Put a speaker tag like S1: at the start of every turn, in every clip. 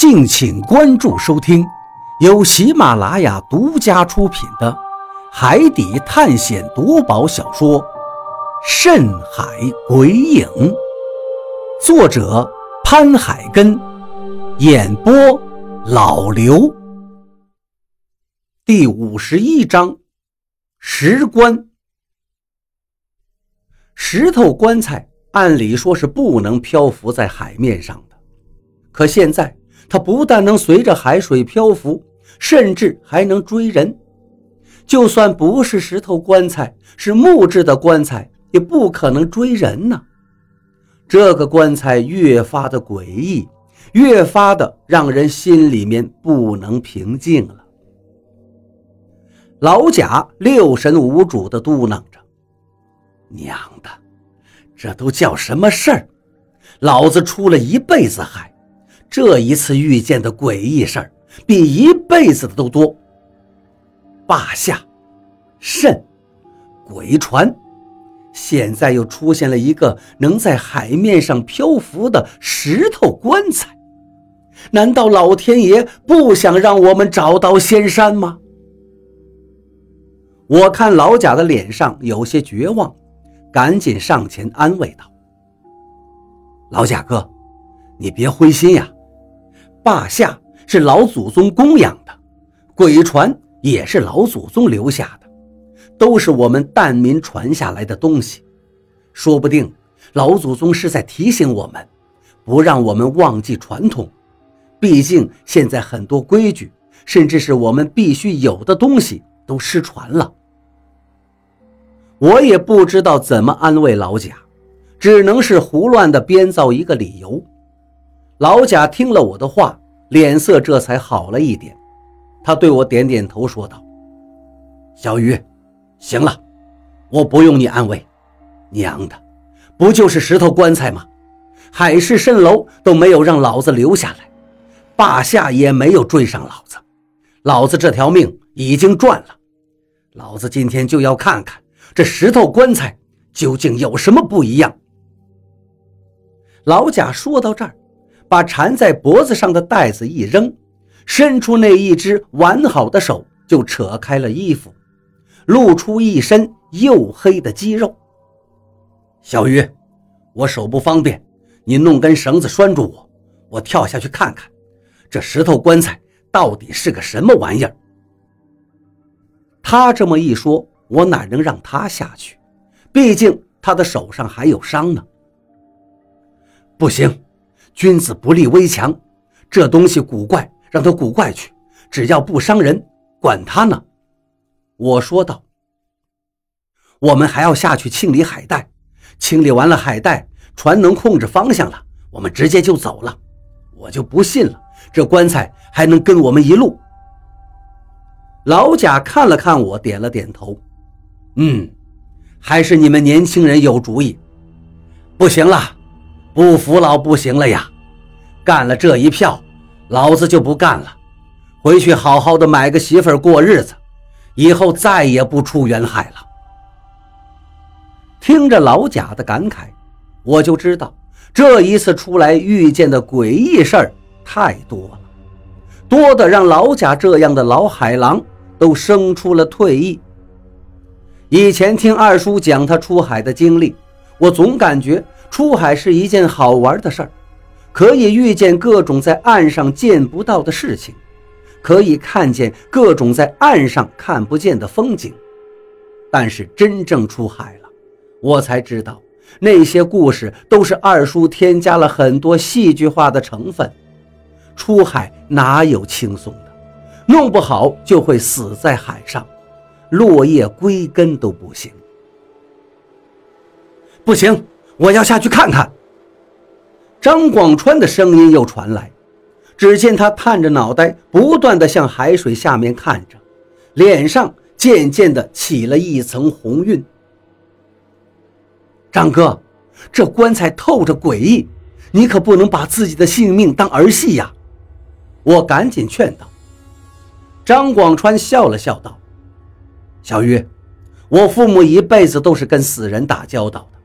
S1: 敬请关注收听，由喜马拉雅独家出品的《海底探险夺宝小说》《深海鬼影》，作者潘海根，演播老刘。第五十一章：石棺。石头棺材按理说是不能漂浮在海面上的，可现在。它不但能随着海水漂浮，甚至还能追人。就算不是石头棺材，是木质的棺材，也不可能追人呢。这个棺材越发的诡异，越发的让人心里面不能平静了。老贾六神无主的嘟囔着：“娘的，这都叫什么事儿？老子出了一辈子海。”这一次遇见的诡异事儿比一辈子的都多。霸下、肾、鬼船，现在又出现了一个能在海面上漂浮的石头棺材。难道老天爷不想让我们找到仙山吗？我看老贾的脸上有些绝望，赶紧上前安慰道：“老贾哥，你别灰心呀。”霸下是老祖宗供养的，鬼船也是老祖宗留下的，都是我们蛋民传下来的东西。说不定老祖宗是在提醒我们，不让我们忘记传统。毕竟现在很多规矩，甚至是我们必须有的东西都失传了。我也不知道怎么安慰老贾，只能是胡乱的编造一个理由。老贾听了我的话，脸色这才好了一点。他对我点点头，说道：“小鱼，行了，我不用你安慰。娘的，不就是石头棺材吗？海市蜃楼都没有让老子留下来，霸下也没有追上老子，老子这条命已经赚了。老子今天就要看看这石头棺材究竟有什么不一样。”老贾说到这儿。把缠在脖子上的带子一扔，伸出那一只完好的手就扯开了衣服，露出一身黝黑的肌肉。小鱼，我手不方便，你弄根绳子拴住我，我跳下去看看，这石头棺材到底是个什么玩意儿。他这么一说，我哪能让他下去？毕竟他的手上还有伤呢。不行。君子不立危墙，这东西古怪，让它古怪去，只要不伤人，管他呢。我说道。我们还要下去清理海带，清理完了海带，船能控制方向了，我们直接就走了。我就不信了，这棺材还能跟我们一路。老贾看了看我，点了点头。嗯，还是你们年轻人有主意。不行了。不服老不行了呀！干了这一票，老子就不干了，回去好好的买个媳妇过日子，以后再也不出远海了。听着老贾的感慨，我就知道这一次出来遇见的诡异事儿太多了，多的让老贾这样的老海狼都生出了退意。以前听二叔讲他出海的经历，我总感觉。出海是一件好玩的事儿，可以遇见各种在岸上见不到的事情，可以看见各种在岸上看不见的风景。但是真正出海了，我才知道那些故事都是二叔添加了很多戏剧化的成分。出海哪有轻松的？弄不好就会死在海上，落叶归根都不行。不行。我要下去看看。张广川的声音又传来，只见他探着脑袋，不断的向海水下面看着，脸上渐渐的起了一层红晕。张哥，这棺材透着诡异，你可不能把自己的性命当儿戏呀！我赶紧劝道。张广川笑了笑道：“小玉，我父母一辈子都是跟死人打交道的。”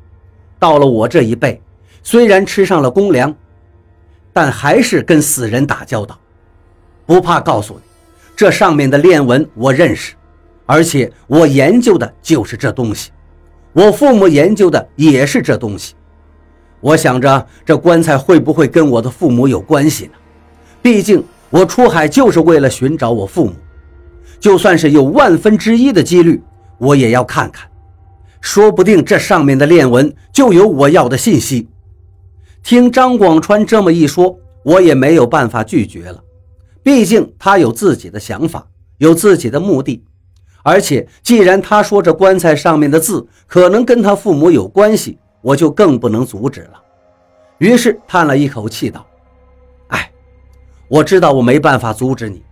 S1: 到了我这一辈，虽然吃上了公粮，但还是跟死人打交道。不怕告诉你，这上面的链纹我认识，而且我研究的就是这东西。我父母研究的也是这东西。我想着这棺材会不会跟我的父母有关系呢？毕竟我出海就是为了寻找我父母，就算是有万分之一的几率，我也要看看。说不定这上面的链纹就有我要的信息。听张广川这么一说，我也没有办法拒绝了。毕竟他有自己的想法，有自己的目的，而且既然他说这棺材上面的字可能跟他父母有关系，我就更不能阻止了。于是叹了一口气道：“哎，我知道我没办法阻止你，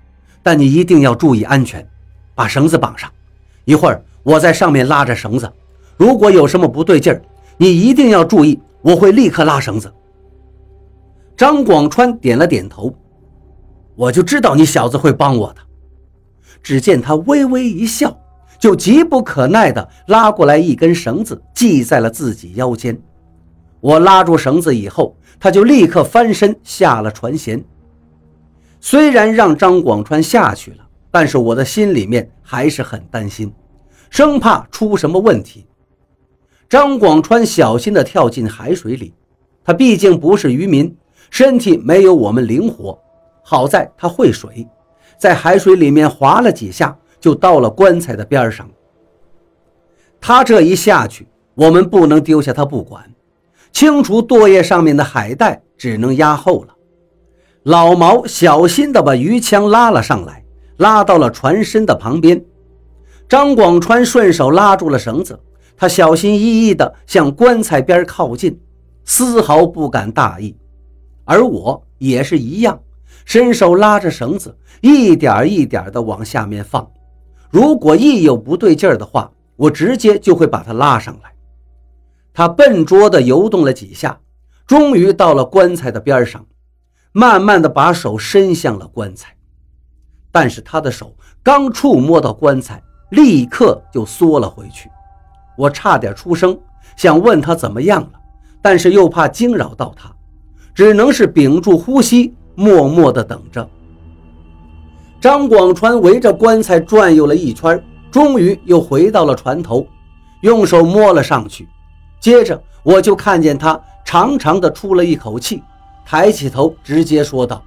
S1: 但你一定要注意安全，把绳子绑上。一会儿我在上面拉着绳子。”如果有什么不对劲儿，你一定要注意，我会立刻拉绳子。张广川点了点头，我就知道你小子会帮我的。只见他微微一笑，就急不可耐地拉过来一根绳子，系在了自己腰间。我拉住绳子以后，他就立刻翻身下了船舷。虽然让张广川下去了，但是我的心里面还是很担心，生怕出什么问题。张广川小心地跳进海水里，他毕竟不是渔民，身体没有我们灵活。好在他会水，在海水里面划了几下，就到了棺材的边上。他这一下去，我们不能丢下他不管，清除舵叶上面的海带，只能压后了。老毛小心地把鱼枪拉了上来，拉到了船身的旁边。张广川顺手拉住了绳子。他小心翼翼地向棺材边靠近，丝毫不敢大意，而我也是一样，伸手拉着绳子，一点一点地往下面放。如果一有不对劲儿的话，我直接就会把他拉上来。他笨拙地游动了几下，终于到了棺材的边上，慢慢地把手伸向了棺材，但是他的手刚触摸到棺材，立刻就缩了回去。我差点出声，想问他怎么样了，但是又怕惊扰到他，只能是屏住呼吸，默默地等着。张广川围着棺材转悠了一圈，终于又回到了船头，用手摸了上去。接着我就看见他长长的出了一口气，抬起头直接说道：“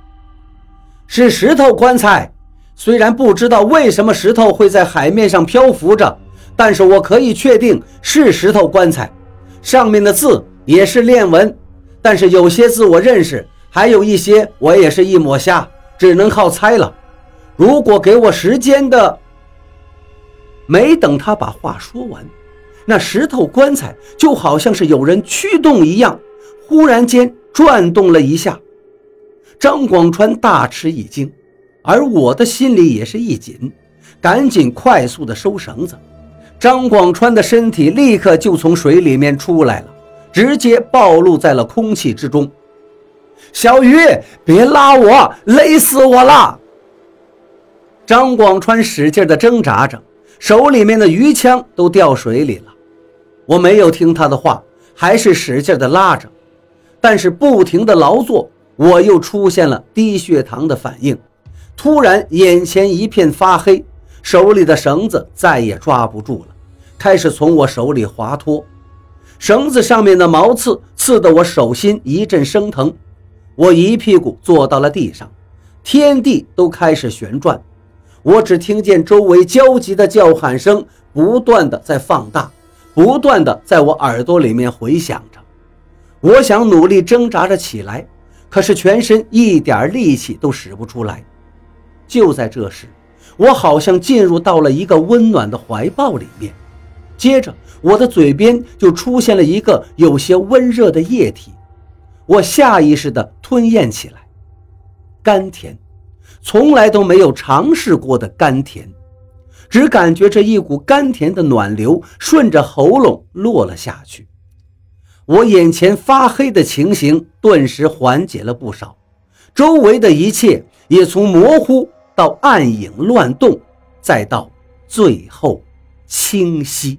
S1: 是石头棺材，虽然不知道为什么石头会在海面上漂浮着。”但是我可以确定是石头棺材，上面的字也是链纹，但是有些字我认识，还有一些我也是一抹瞎，只能靠猜了。如果给我时间的……没等他把话说完，那石头棺材就好像是有人驱动一样，忽然间转动了一下。张广川大吃一惊，而我的心里也是一紧，赶紧快速的收绳子。张广川的身体立刻就从水里面出来了，直接暴露在了空气之中。小鱼，别拉我，勒死我了！张广川使劲地挣扎着，手里面的鱼枪都掉水里了。我没有听他的话，还是使劲地拉着，但是不停地劳作，我又出现了低血糖的反应，突然眼前一片发黑。手里的绳子再也抓不住了，开始从我手里滑脱。绳子上面的毛刺刺得我手心一阵生疼，我一屁股坐到了地上，天地都开始旋转。我只听见周围焦急的叫喊声不断的在放大，不断的在我耳朵里面回响着。我想努力挣扎着起来，可是全身一点力气都使不出来。就在这时。我好像进入到了一个温暖的怀抱里面，接着我的嘴边就出现了一个有些温热的液体，我下意识地吞咽起来，甘甜，从来都没有尝试过的甘甜，只感觉这一股甘甜的暖流顺着喉咙落了下去，我眼前发黑的情形顿时缓解了不少，周围的一切也从模糊。到暗影乱动，再到最后清晰。